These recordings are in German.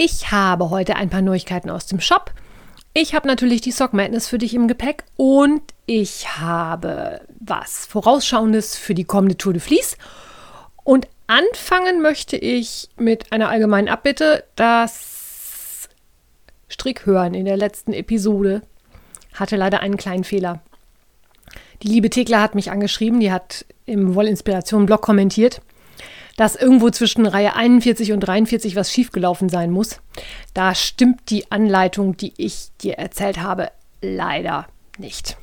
Ich habe heute ein paar Neuigkeiten aus dem Shop. Ich habe natürlich die Sock Madness für dich im Gepäck und ich habe was Vorausschauendes für die kommende Tour de Vlies. Und anfangen möchte ich mit einer allgemeinen Abbitte. Das Strickhören in der letzten Episode hatte leider einen kleinen Fehler. Die liebe Thekla hat mich angeschrieben, die hat im Wollinspiration-Blog kommentiert dass irgendwo zwischen Reihe 41 und 43 was schiefgelaufen sein muss. Da stimmt die Anleitung, die ich dir erzählt habe, leider nicht.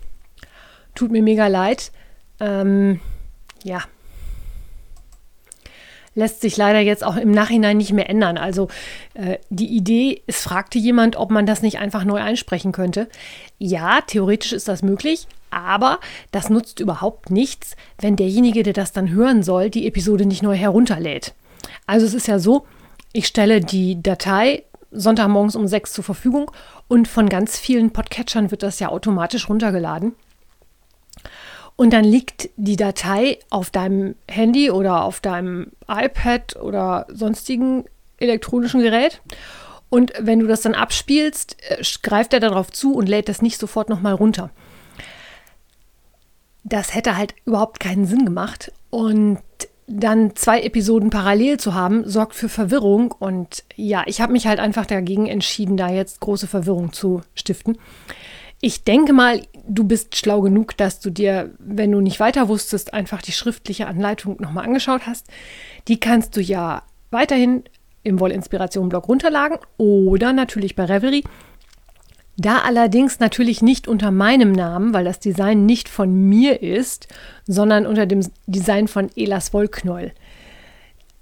Tut mir mega leid. Ähm, ja. Lässt sich leider jetzt auch im Nachhinein nicht mehr ändern. Also äh, die Idee, es fragte jemand, ob man das nicht einfach neu einsprechen könnte. Ja, theoretisch ist das möglich, aber das nutzt überhaupt nichts, wenn derjenige, der das dann hören soll, die Episode nicht neu herunterlädt. Also es ist ja so, ich stelle die Datei Sonntagmorgens um sechs zur Verfügung und von ganz vielen Podcatchern wird das ja automatisch runtergeladen. Und dann liegt die Datei auf deinem Handy oder auf deinem iPad oder sonstigen elektronischen Gerät. Und wenn du das dann abspielst, äh, greift er darauf zu und lädt das nicht sofort nochmal runter das hätte halt überhaupt keinen Sinn gemacht. Und dann zwei Episoden parallel zu haben, sorgt für Verwirrung. Und ja, ich habe mich halt einfach dagegen entschieden, da jetzt große Verwirrung zu stiften. Ich denke mal, du bist schlau genug, dass du dir, wenn du nicht weiter wusstest, einfach die schriftliche Anleitung nochmal angeschaut hast. Die kannst du ja weiterhin im Wollinspiration-Blog runterladen oder natürlich bei Revelry. Da allerdings natürlich nicht unter meinem Namen, weil das Design nicht von mir ist, sondern unter dem Design von Elas Wollknäuel.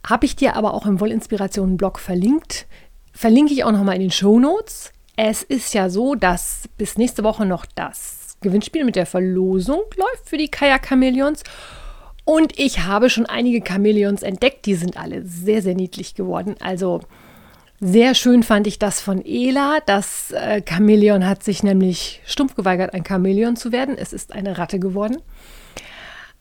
Habe ich dir aber auch im Wollinspirationen-Blog verlinkt. Verlinke ich auch nochmal in den Show Notes. Es ist ja so, dass bis nächste Woche noch das Gewinnspiel mit der Verlosung läuft für die Kajak Chameleons. Und ich habe schon einige Chameleons entdeckt. Die sind alle sehr, sehr niedlich geworden. Also sehr schön fand ich das von Ela. Das äh, Chamäleon hat sich nämlich stumpf geweigert, ein Chamäleon zu werden. Es ist eine Ratte geworden.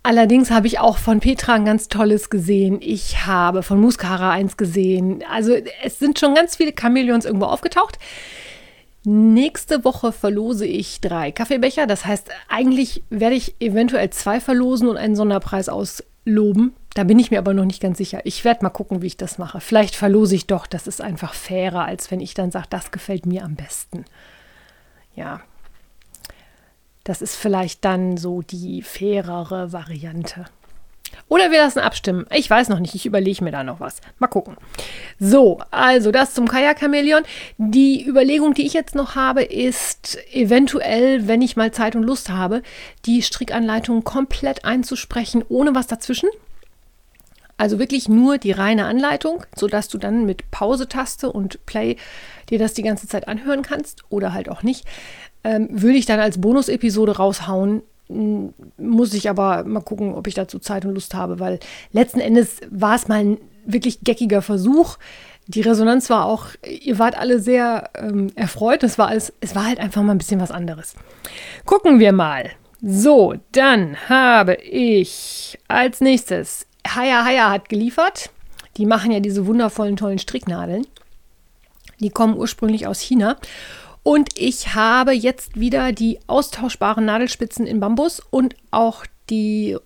Allerdings habe ich auch von Petra ein ganz tolles gesehen. Ich habe von Muscara eins gesehen. Also es sind schon ganz viele Chamäleons irgendwo aufgetaucht. Nächste Woche verlose ich drei Kaffeebecher. Das heißt, eigentlich werde ich eventuell zwei verlosen und einen Sonderpreis ausloben. Da bin ich mir aber noch nicht ganz sicher. Ich werde mal gucken, wie ich das mache. Vielleicht verlose ich doch. Das ist einfach fairer, als wenn ich dann sage, das gefällt mir am besten. Ja. Das ist vielleicht dann so die fairere Variante. Oder wir lassen abstimmen. Ich weiß noch nicht. Ich überlege mir da noch was. Mal gucken. So, also das zum Kajak-Chamäleon. Die Überlegung, die ich jetzt noch habe, ist eventuell, wenn ich mal Zeit und Lust habe, die Strickanleitung komplett einzusprechen, ohne was dazwischen. Also wirklich nur die reine Anleitung, sodass du dann mit Pause-Taste und Play dir das die ganze Zeit anhören kannst oder halt auch nicht. Ähm, würde ich dann als Bonus-Episode raushauen. Muss ich aber mal gucken, ob ich dazu Zeit und Lust habe, weil letzten Endes war es mal ein wirklich geckiger Versuch. Die Resonanz war auch, ihr wart alle sehr ähm, erfreut. Das war alles, es war halt einfach mal ein bisschen was anderes. Gucken wir mal. So, dann habe ich als nächstes Haya Haya hat geliefert. Die machen ja diese wundervollen, tollen Stricknadeln. Die kommen ursprünglich aus China. Und ich habe jetzt wieder die austauschbaren Nadelspitzen in Bambus und auch die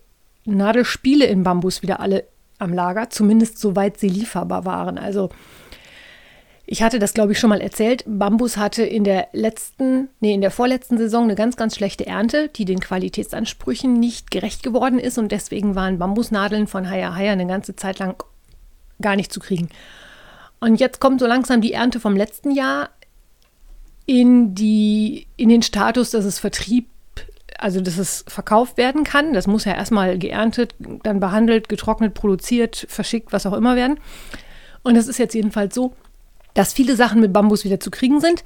Nadelspiele in Bambus wieder alle am Lager, zumindest soweit sie lieferbar waren. Also ich hatte das, glaube ich, schon mal erzählt. Bambus hatte in der letzten, nee, in der vorletzten Saison eine ganz, ganz schlechte Ernte, die den Qualitätsansprüchen nicht gerecht geworden ist und deswegen waren Bambusnadeln von Haya Haya eine ganze Zeit lang gar nicht zu kriegen. Und jetzt kommt so langsam die Ernte vom letzten Jahr in, die, in den Status, dass es Vertrieb, also dass es verkauft werden kann. Das muss ja erstmal geerntet, dann behandelt, getrocknet, produziert, verschickt, was auch immer werden. Und es ist jetzt jedenfalls so, dass viele Sachen mit Bambus wieder zu kriegen sind.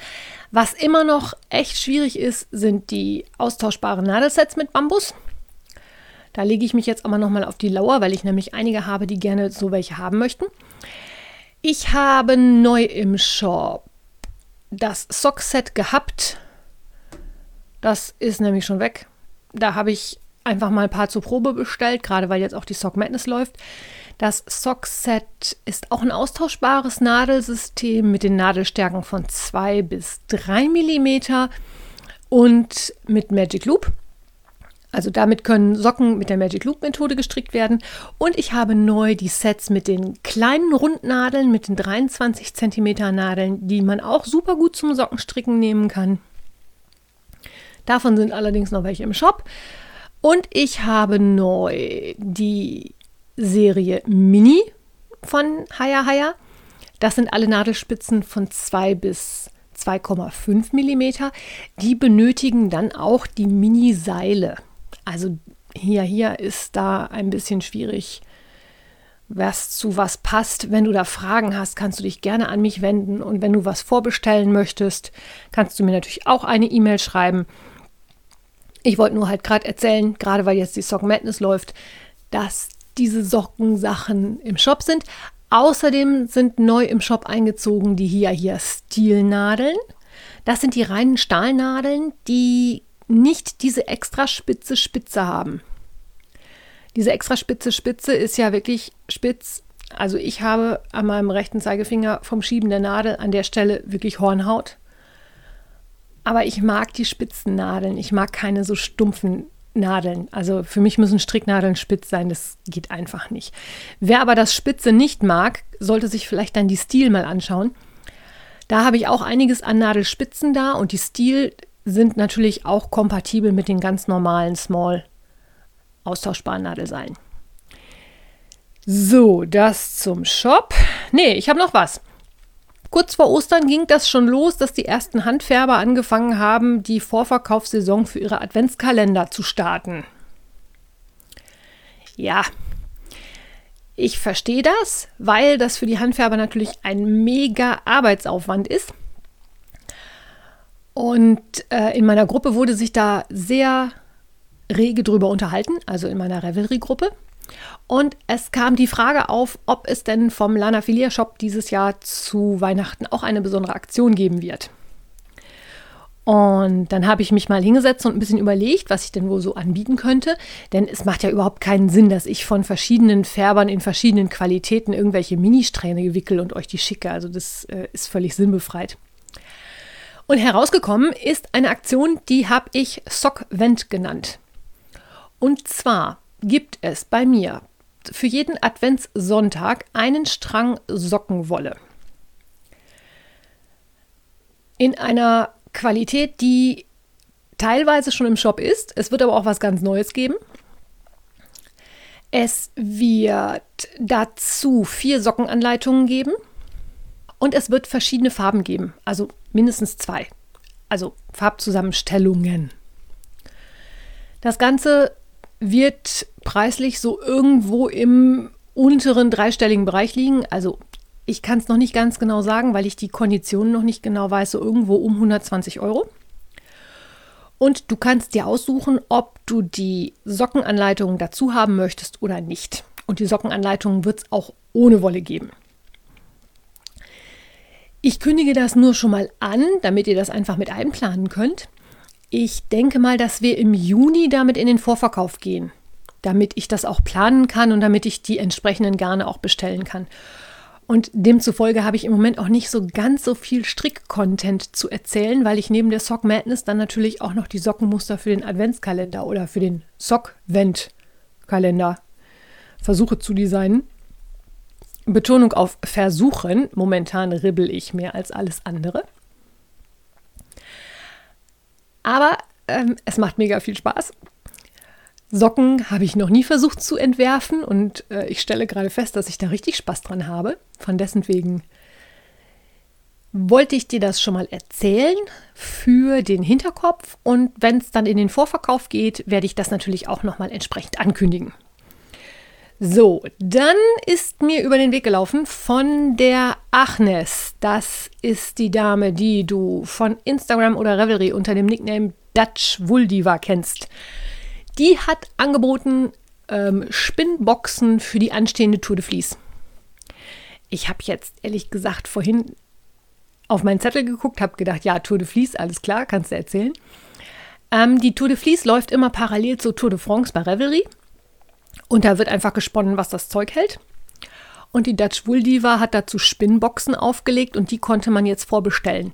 Was immer noch echt schwierig ist, sind die austauschbaren Nadelsets mit Bambus. Da lege ich mich jetzt aber nochmal auf die Lauer, weil ich nämlich einige habe, die gerne so welche haben möchten. Ich habe neu im Shop das Sockset gehabt. Das ist nämlich schon weg. Da habe ich einfach mal ein paar zur Probe bestellt, gerade weil jetzt auch die Sock Madness läuft. Das Sockset ist auch ein austauschbares Nadelsystem mit den Nadelstärken von 2 bis 3 mm und mit Magic Loop. Also damit können Socken mit der Magic Loop Methode gestrickt werden. Und ich habe neu die Sets mit den kleinen Rundnadeln, mit den 23 cm Nadeln, die man auch super gut zum Sockenstricken nehmen kann. Davon sind allerdings noch welche im Shop. Und ich habe neu die Serie Mini von Haya Haya. Das sind alle Nadelspitzen von 2 bis 2,5 mm. Die benötigen dann auch die Mini-Seile. Also hier, hier ist da ein bisschen schwierig, was zu was passt. Wenn du da Fragen hast, kannst du dich gerne an mich wenden. Und wenn du was vorbestellen möchtest, kannst du mir natürlich auch eine E-Mail schreiben. Ich wollte nur halt gerade erzählen, gerade weil jetzt die Sock Madness läuft, dass diese Sockensachen im Shop sind. Außerdem sind neu im Shop eingezogen die hier hier Stilnadeln. Das sind die reinen Stahlnadeln, die nicht diese extra spitze Spitze haben. Diese extra spitze Spitze ist ja wirklich spitz. Also ich habe an meinem rechten Zeigefinger vom Schieben der Nadel an der Stelle wirklich Hornhaut. Aber ich mag die spitzen Nadeln. Ich mag keine so stumpfen Nadeln. Also für mich müssen Stricknadeln spitz sein, das geht einfach nicht. Wer aber das Spitze nicht mag, sollte sich vielleicht dann die Stil mal anschauen. Da habe ich auch einiges an Nadelspitzen da und die Stil sind natürlich auch kompatibel mit den ganz normalen Small austauschbaren Nadelseilen. So, das zum Shop. Nee, ich habe noch was. Kurz vor Ostern ging das schon los, dass die ersten Handfärber angefangen haben, die Vorverkaufssaison für ihre Adventskalender zu starten. Ja, ich verstehe das, weil das für die Handfärber natürlich ein mega Arbeitsaufwand ist. Und äh, in meiner Gruppe wurde sich da sehr rege drüber unterhalten, also in meiner Revelry-Gruppe. Und es kam die Frage auf, ob es denn vom Lana Filia Shop dieses Jahr zu Weihnachten auch eine besondere Aktion geben wird. Und dann habe ich mich mal hingesetzt und ein bisschen überlegt, was ich denn wohl so anbieten könnte. Denn es macht ja überhaupt keinen Sinn, dass ich von verschiedenen Färbern in verschiedenen Qualitäten irgendwelche Ministrähne wickel und euch die schicke. Also das äh, ist völlig sinnbefreit. Und herausgekommen ist eine Aktion, die habe ich Sockvent genannt. Und zwar gibt es bei mir für jeden Adventssonntag einen Strang Sockenwolle. In einer Qualität, die teilweise schon im Shop ist. Es wird aber auch was ganz Neues geben. Es wird dazu vier Sockenanleitungen geben und es wird verschiedene Farben geben, also mindestens zwei. Also Farbzusammenstellungen. Das Ganze wird preislich so irgendwo im unteren dreistelligen Bereich liegen. Also ich kann es noch nicht ganz genau sagen, weil ich die Konditionen noch nicht genau weiß, so irgendwo um 120 Euro. Und du kannst dir aussuchen, ob du die Sockenanleitung dazu haben möchtest oder nicht. Und die Sockenanleitung wird es auch ohne Wolle geben. Ich kündige das nur schon mal an, damit ihr das einfach mit einplanen könnt. Ich denke mal, dass wir im Juni damit in den Vorverkauf gehen, damit ich das auch planen kann und damit ich die entsprechenden Garne auch bestellen kann. Und demzufolge habe ich im Moment auch nicht so ganz so viel Strick-Content zu erzählen, weil ich neben der Sock Madness dann natürlich auch noch die Sockenmuster für den Adventskalender oder für den Sock-Vent-Kalender versuche zu designen. Betonung auf versuchen. Momentan ribbel ich mehr als alles andere. Aber ähm, es macht mega viel Spaß. Socken habe ich noch nie versucht zu entwerfen und äh, ich stelle gerade fest, dass ich da richtig Spaß dran habe. Von dessen wegen wollte ich dir das schon mal erzählen für den Hinterkopf und wenn es dann in den Vorverkauf geht, werde ich das natürlich auch noch mal entsprechend ankündigen. So, dann ist mir über den Weg gelaufen von der Agnes. Das ist die Dame, die du von Instagram oder Revelry unter dem Nickname Dutch Wuldiva kennst. Die hat angeboten ähm, Spinnboxen für die anstehende Tour de Vlies. Ich habe jetzt ehrlich gesagt vorhin auf meinen Zettel geguckt, habe gedacht, ja, Tour de Vlies, alles klar, kannst du erzählen. Ähm, die Tour de Vlies läuft immer parallel zur Tour de France bei Revelry. Und da wird einfach gesponnen, was das Zeug hält. Und die Dutch Wool Diva hat dazu Spinnboxen aufgelegt und die konnte man jetzt vorbestellen.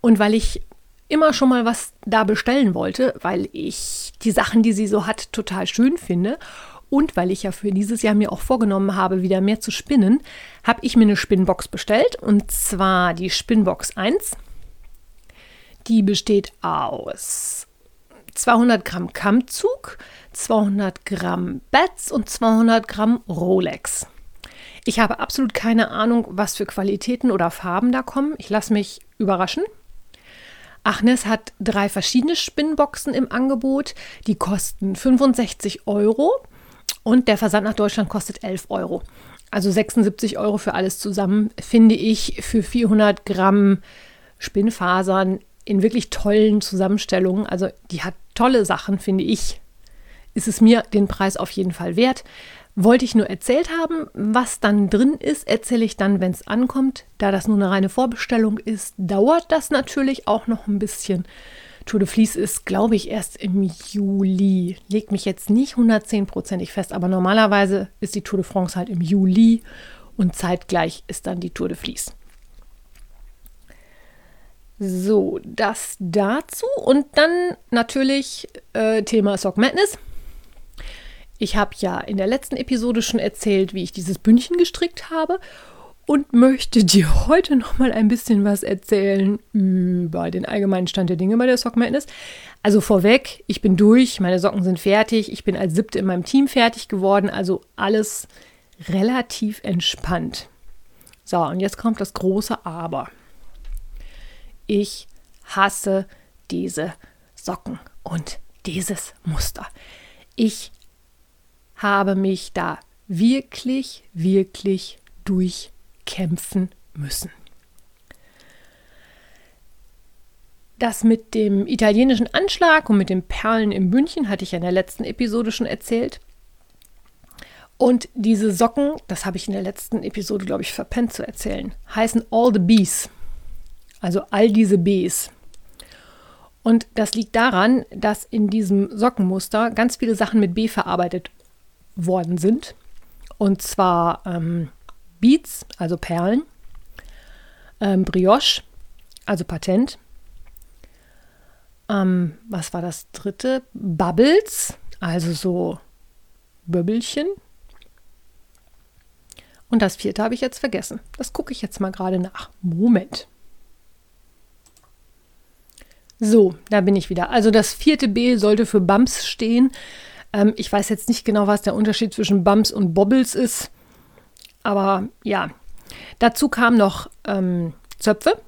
Und weil ich immer schon mal was da bestellen wollte, weil ich die Sachen, die sie so hat, total schön finde und weil ich ja für dieses Jahr mir auch vorgenommen habe, wieder mehr zu spinnen, habe ich mir eine Spinnbox bestellt und zwar die Spinnbox 1. Die besteht aus 200 Gramm Kammzug, 200 Gramm Bats und 200 Gramm Rolex. Ich habe absolut keine Ahnung, was für Qualitäten oder Farben da kommen. Ich lasse mich überraschen. Achnes hat drei verschiedene Spinnboxen im Angebot. Die kosten 65 Euro und der Versand nach Deutschland kostet 11 Euro. Also 76 Euro für alles zusammen, finde ich für 400 Gramm Spinnfasern in wirklich tollen Zusammenstellungen. Also die hat tolle Sachen, finde ich ist es mir den Preis auf jeden Fall wert. Wollte ich nur erzählt haben, was dann drin ist, erzähle ich dann, wenn es ankommt. Da das nur eine reine Vorbestellung ist, dauert das natürlich auch noch ein bisschen. Tour de Vlies ist, glaube ich, erst im Juli. Legt mich jetzt nicht 110%ig fest, aber normalerweise ist die Tour de France halt im Juli und zeitgleich ist dann die Tour de Vlies. So, das dazu und dann natürlich äh, Thema Sock Madness. Ich habe ja in der letzten Episode schon erzählt, wie ich dieses Bündchen gestrickt habe und möchte dir heute noch mal ein bisschen was erzählen über den allgemeinen Stand der Dinge bei der Sock Madness. Also vorweg, ich bin durch, meine Socken sind fertig, ich bin als siebte in meinem Team fertig geworden, also alles relativ entspannt. So, und jetzt kommt das große Aber. Ich hasse diese Socken und dieses Muster. Ich habe mich da wirklich, wirklich durchkämpfen müssen. Das mit dem italienischen Anschlag und mit den Perlen im Bündchen hatte ich ja in der letzten Episode schon erzählt. Und diese Socken, das habe ich in der letzten Episode, glaube ich, verpennt zu erzählen, heißen All the Bees. Also all diese Bs. Und das liegt daran, dass in diesem Sockenmuster ganz viele Sachen mit B verarbeitet worden sind. Und zwar ähm, Beats, also Perlen, ähm, Brioche, also Patent. Ähm, was war das dritte? Bubbles, also so Böbbelchen. Und das vierte habe ich jetzt vergessen. Das gucke ich jetzt mal gerade nach. Moment. So, da bin ich wieder. Also das vierte B sollte für Bumps stehen. Ähm, ich weiß jetzt nicht genau, was der Unterschied zwischen Bumps und Bobbles ist. Aber ja, dazu kam noch ähm, Zöpfe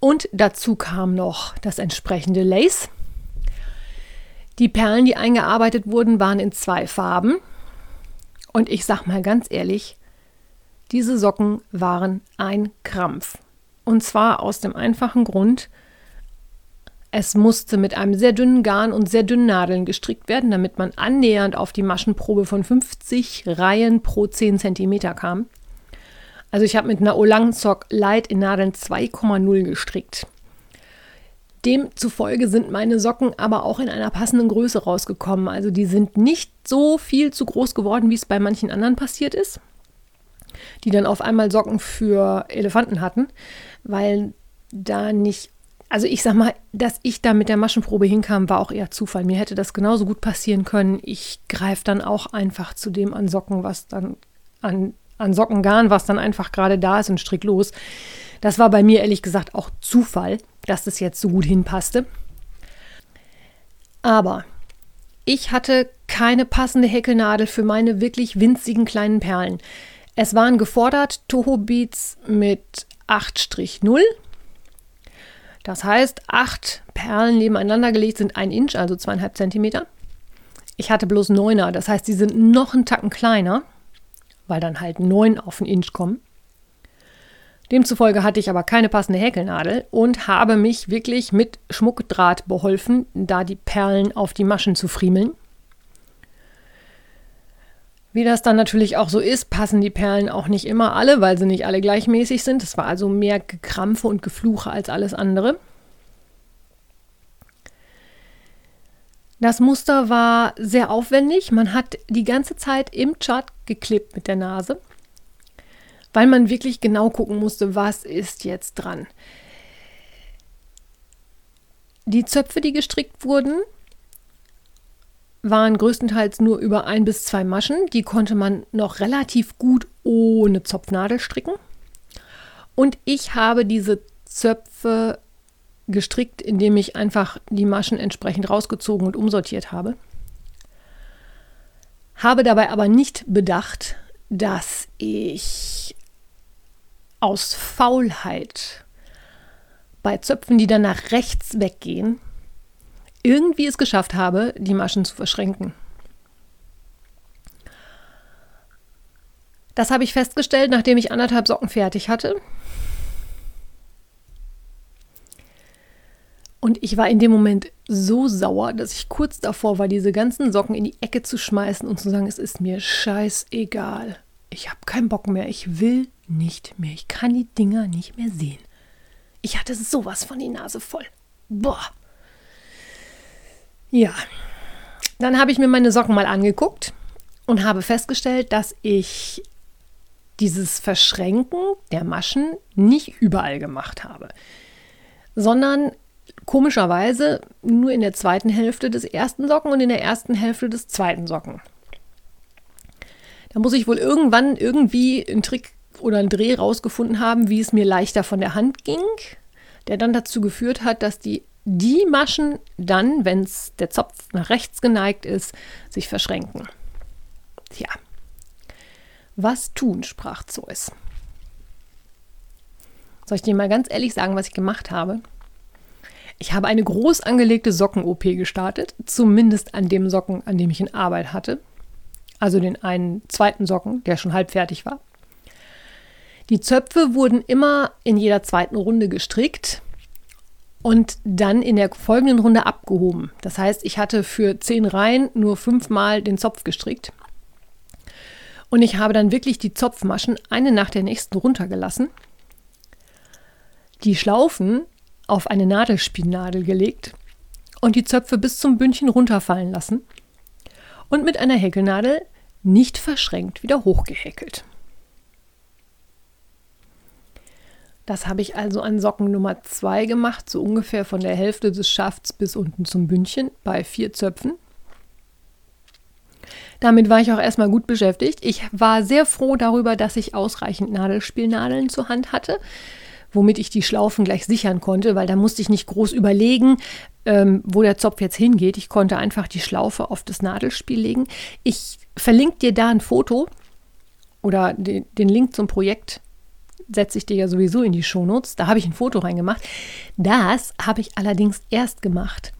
und dazu kam noch das entsprechende Lace. Die Perlen, die eingearbeitet wurden, waren in zwei Farben. Und ich sag mal ganz ehrlich, diese Socken waren ein Krampf. Und zwar aus dem einfachen Grund, es musste mit einem sehr dünnen Garn und sehr dünnen Nadeln gestrickt werden, damit man annähernd auf die Maschenprobe von 50 Reihen pro 10 cm kam. Also ich habe mit einer Olangsock Light in Nadeln 2,0 gestrickt. Demzufolge sind meine Socken aber auch in einer passenden Größe rausgekommen. Also die sind nicht so viel zu groß geworden, wie es bei manchen anderen passiert ist, die dann auf einmal Socken für Elefanten hatten, weil da nicht also ich sag mal, dass ich da mit der Maschenprobe hinkam, war auch eher Zufall. Mir hätte das genauso gut passieren können. Ich greife dann auch einfach zu dem an Socken, was dann an, an Sockengarn, was dann einfach gerade da ist und strick los. Das war bei mir ehrlich gesagt auch Zufall, dass das jetzt so gut hinpasste. Aber ich hatte keine passende Häkelnadel für meine wirklich winzigen kleinen Perlen. Es waren gefordert Toho Beats mit 8-0 das heißt, acht Perlen nebeneinander gelegt sind ein Inch, also zweieinhalb Zentimeter. Ich hatte bloß Neuner, das heißt, die sind noch einen Tacken kleiner, weil dann halt neun auf den Inch kommen. Demzufolge hatte ich aber keine passende Häkelnadel und habe mich wirklich mit Schmuckdraht beholfen, da die Perlen auf die Maschen zu friemeln. Wie das dann natürlich auch so ist, passen die Perlen auch nicht immer alle, weil sie nicht alle gleichmäßig sind. Es war also mehr Gekrampfe und Gefluche als alles andere. Das Muster war sehr aufwendig. Man hat die ganze Zeit im Chart geklebt mit der Nase weil man wirklich genau gucken musste, was ist jetzt dran. Die Zöpfe, die gestrickt wurden, waren größtenteils nur über ein bis zwei Maschen. Die konnte man noch relativ gut ohne Zopfnadel stricken. Und ich habe diese Zöpfe gestrickt, indem ich einfach die Maschen entsprechend rausgezogen und umsortiert habe. Habe dabei aber nicht bedacht, dass ich aus Faulheit bei Zöpfen, die dann nach rechts weggehen, irgendwie es geschafft habe, die Maschen zu verschränken. Das habe ich festgestellt, nachdem ich anderthalb Socken fertig hatte. Und ich war in dem Moment so sauer, dass ich kurz davor war, diese ganzen Socken in die Ecke zu schmeißen und zu sagen, es ist mir scheißegal. Ich habe keinen Bock mehr. Ich will nicht mehr. Ich kann die Dinger nicht mehr sehen. Ich hatte sowas von die Nase voll. Boah. Ja. Dann habe ich mir meine Socken mal angeguckt und habe festgestellt, dass ich dieses Verschränken der Maschen nicht überall gemacht habe, sondern komischerweise nur in der zweiten Hälfte des ersten Socken und in der ersten Hälfte des zweiten Socken. Da muss ich wohl irgendwann irgendwie einen Trick oder einen Dreh rausgefunden haben, wie es mir leichter von der Hand ging, der dann dazu geführt hat, dass die, die Maschen dann, wenn der Zopf nach rechts geneigt ist, sich verschränken. Tja, was tun, sprach Zeus. Soll ich dir mal ganz ehrlich sagen, was ich gemacht habe? Ich habe eine groß angelegte Socken-OP gestartet, zumindest an dem Socken, an dem ich in Arbeit hatte. Also den einen zweiten Socken, der schon halb fertig war. Die Zöpfe wurden immer in jeder zweiten Runde gestrickt und dann in der folgenden Runde abgehoben. Das heißt, ich hatte für zehn Reihen nur fünfmal den Zopf gestrickt. Und ich habe dann wirklich die Zopfmaschen eine nach der nächsten runtergelassen, die Schlaufen auf eine Nadelspinnadel gelegt und die Zöpfe bis zum Bündchen runterfallen lassen und mit einer Häkelnadel nicht verschränkt wieder hochgehäkelt. Das habe ich also an Socken Nummer 2 gemacht, so ungefähr von der Hälfte des Schafts bis unten zum Bündchen bei vier Zöpfen. Damit war ich auch erstmal gut beschäftigt. Ich war sehr froh darüber, dass ich ausreichend Nadelspielnadeln zur Hand hatte, womit ich die Schlaufen gleich sichern konnte, weil da musste ich nicht groß überlegen, ähm, wo der Zopf jetzt hingeht. Ich konnte einfach die Schlaufe auf das Nadelspiel legen. Ich verlinke dir da ein Foto oder den, den Link zum Projekt setze ich dir ja sowieso in die Shownotes. Da habe ich ein Foto reingemacht. Das habe ich allerdings erst gemacht,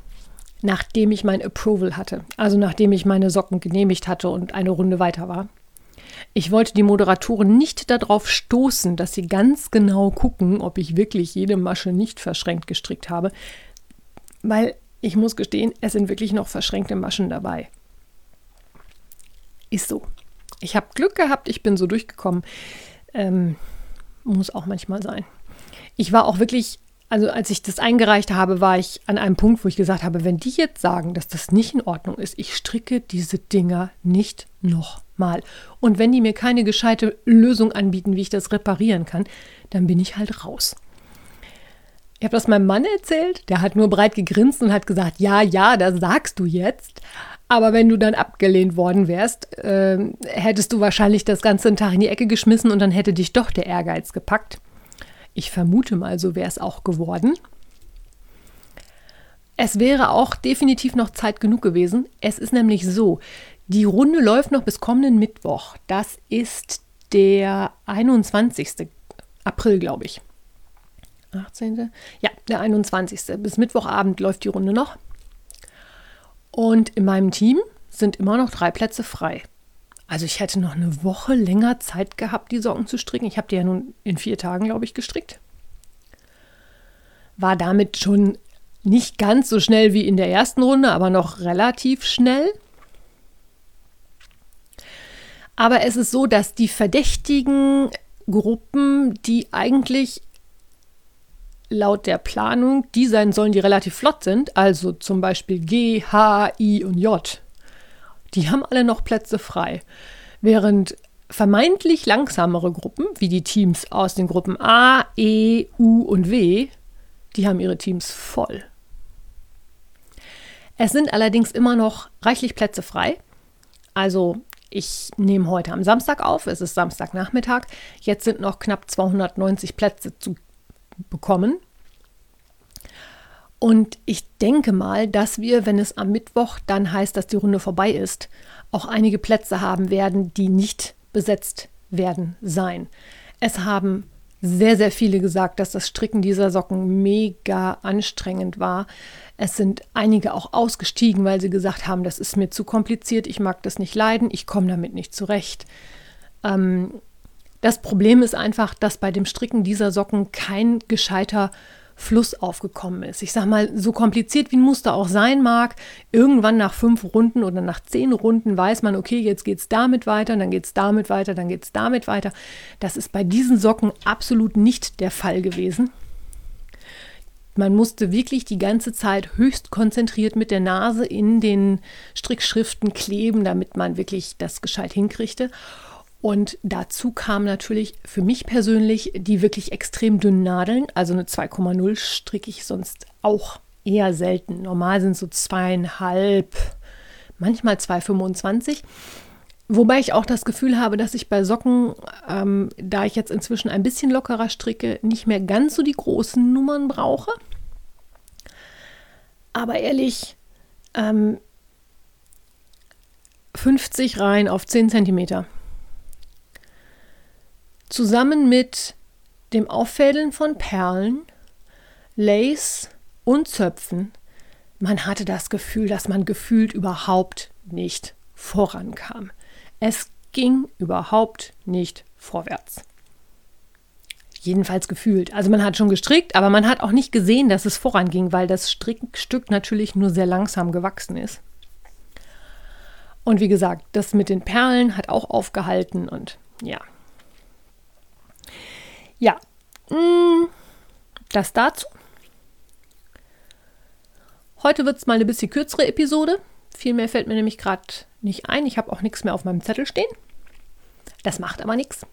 nachdem ich mein Approval hatte. Also nachdem ich meine Socken genehmigt hatte und eine Runde weiter war. Ich wollte die Moderatoren nicht darauf stoßen, dass sie ganz genau gucken, ob ich wirklich jede Masche nicht verschränkt gestrickt habe, weil ich muss gestehen, es sind wirklich noch verschränkte Maschen dabei. Ist so. Ich habe Glück gehabt, ich bin so durchgekommen. Ähm, muss auch manchmal sein. Ich war auch wirklich, also als ich das eingereicht habe, war ich an einem Punkt, wo ich gesagt habe, wenn die jetzt sagen, dass das nicht in Ordnung ist, ich stricke diese Dinger nicht nochmal. Und wenn die mir keine gescheite Lösung anbieten, wie ich das reparieren kann, dann bin ich halt raus. Ich habe das meinem Mann erzählt, der hat nur breit gegrinst und hat gesagt, ja, ja, das sagst du jetzt. Aber wenn du dann abgelehnt worden wärst, äh, hättest du wahrscheinlich das ganze Tag in die Ecke geschmissen und dann hätte dich doch der Ehrgeiz gepackt. Ich vermute mal, so wäre es auch geworden. Es wäre auch definitiv noch Zeit genug gewesen. Es ist nämlich so, die Runde läuft noch bis kommenden Mittwoch. Das ist der 21. April, glaube ich. 18. Ja, der 21. Bis Mittwochabend läuft die Runde noch. Und in meinem Team, sind immer noch drei Plätze frei. Also ich hätte noch eine Woche länger Zeit gehabt, die Socken zu stricken. Ich habe die ja nun in vier Tagen, glaube ich, gestrickt. War damit schon nicht ganz so schnell wie in der ersten Runde, aber noch relativ schnell. Aber es ist so, dass die verdächtigen Gruppen, die eigentlich laut der Planung die sein sollen, die relativ flott sind, also zum Beispiel G, H, I und J, die haben alle noch Plätze frei. Während vermeintlich langsamere Gruppen, wie die Teams aus den Gruppen A, E, U und W, die haben ihre Teams voll. Es sind allerdings immer noch reichlich Plätze frei. Also ich nehme heute am Samstag auf, es ist Samstagnachmittag. Jetzt sind noch knapp 290 Plätze zu bekommen. Und ich denke mal, dass wir, wenn es am Mittwoch dann heißt, dass die Runde vorbei ist, auch einige Plätze haben werden, die nicht besetzt werden sein. Es haben sehr, sehr viele gesagt, dass das Stricken dieser Socken mega anstrengend war. Es sind einige auch ausgestiegen, weil sie gesagt haben, das ist mir zu kompliziert, ich mag das nicht leiden, ich komme damit nicht zurecht. Ähm, das Problem ist einfach, dass bei dem Stricken dieser Socken kein gescheiter Fluss aufgekommen ist. Ich sage mal, so kompliziert wie ein Muster auch sein mag, irgendwann nach fünf Runden oder nach zehn Runden weiß man, okay, jetzt geht es damit weiter, dann geht es damit weiter, dann geht es damit weiter. Das ist bei diesen Socken absolut nicht der Fall gewesen. Man musste wirklich die ganze Zeit höchst konzentriert mit der Nase in den Strickschriften kleben, damit man wirklich das gescheit hinkriegte. Und dazu kam natürlich für mich persönlich die wirklich extrem dünnen Nadeln. Also eine 2,0 stricke ich sonst auch eher selten. Normal sind so zweieinhalb, manchmal 2,25. Wobei ich auch das Gefühl habe, dass ich bei Socken, ähm, da ich jetzt inzwischen ein bisschen lockerer stricke, nicht mehr ganz so die großen Nummern brauche. Aber ehrlich, ähm, 50 Reihen auf 10 Zentimeter Zusammen mit dem Auffädeln von Perlen, Lace und Zöpfen, man hatte das Gefühl, dass man gefühlt überhaupt nicht vorankam. Es ging überhaupt nicht vorwärts. Jedenfalls gefühlt. Also man hat schon gestrickt, aber man hat auch nicht gesehen, dass es voranging, weil das Strickstück natürlich nur sehr langsam gewachsen ist. Und wie gesagt, das mit den Perlen hat auch aufgehalten und ja, ja, mm, das dazu. Heute wird es mal eine bisschen kürzere Episode. Viel mehr fällt mir nämlich gerade nicht ein. Ich habe auch nichts mehr auf meinem Zettel stehen. Das macht aber nichts.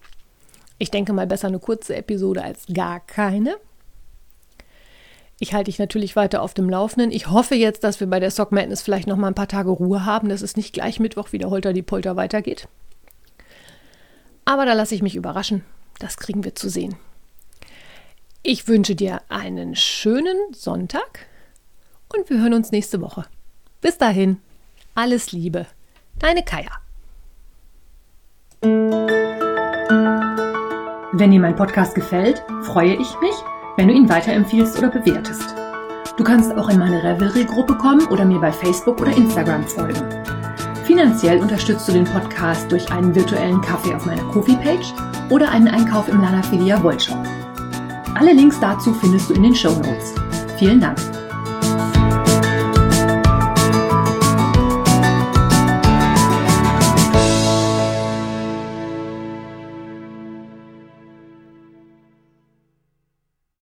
Ich denke mal besser eine kurze Episode als gar keine. Ich halte dich natürlich weiter auf dem Laufenden. Ich hoffe jetzt, dass wir bei der Sock Madness vielleicht noch mal ein paar Tage Ruhe haben, dass es nicht gleich Mittwoch wieder Holter die Polter weitergeht. Aber da lasse ich mich überraschen. Das kriegen wir zu sehen. Ich wünsche dir einen schönen Sonntag und wir hören uns nächste Woche. Bis dahin, alles Liebe, deine Kaya. Wenn dir mein Podcast gefällt, freue ich mich, wenn du ihn weiterempfiehlst oder bewertest. Du kannst auch in meine Revelry-Gruppe kommen oder mir bei Facebook oder Instagram folgen. Finanziell unterstützt du den Podcast durch einen virtuellen Kaffee auf meiner Kofi-Page oder einen Einkauf im Lana Filia Wollshop. Alle Links dazu findest du in den Show Notes. Vielen Dank.